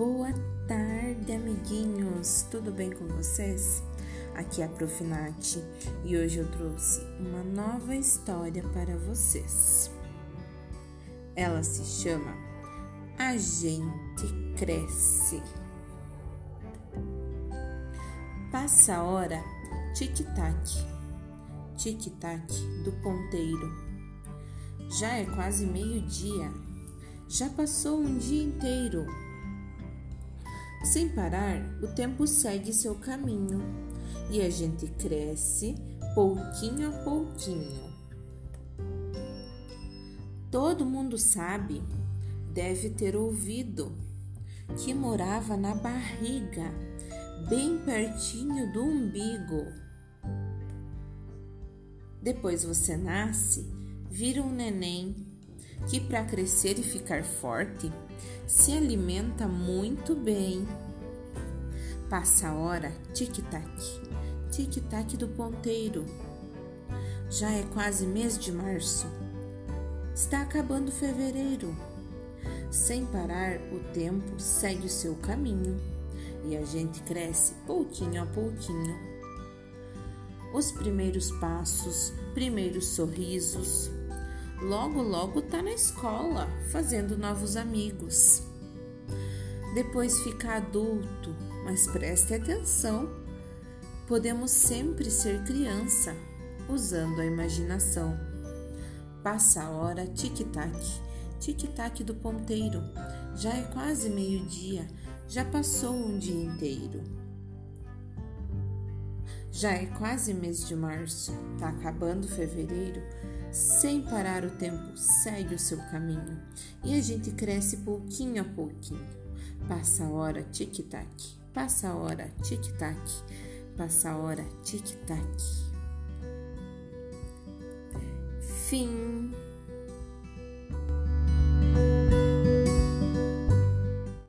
Boa tarde, amiguinhos! Tudo bem com vocês? Aqui é a Profinati e hoje eu trouxe uma nova história para vocês. Ela se chama A Gente Cresce. Passa a hora, tic-tac, tic-tac do ponteiro. Já é quase meio-dia, já passou um dia inteiro. Sem parar, o tempo segue seu caminho e a gente cresce pouquinho a pouquinho. Todo mundo sabe, deve ter ouvido, que morava na barriga, bem pertinho do umbigo. Depois você nasce, vira um neném que, para crescer e ficar forte, se alimenta muito bem. Passa a hora, tic-tac, tic-tac do ponteiro. Já é quase mês de março. Está acabando fevereiro. Sem parar, o tempo segue o seu caminho e a gente cresce pouquinho a pouquinho. Os primeiros passos, primeiros sorrisos, logo logo tá na escola, fazendo novos amigos. Depois fica adulto, mas preste atenção. Podemos sempre ser criança, usando a imaginação. Passa a hora tic-tac, tic-tac do ponteiro. Já é quase meio-dia, já passou um dia inteiro. Já é quase mês de março, tá acabando fevereiro. Sem parar o tempo, segue o seu caminho e a gente cresce pouquinho a pouquinho. Passa a hora, tic-tac, passa a hora, tic-tac, passa a hora, tic-tac. Fim.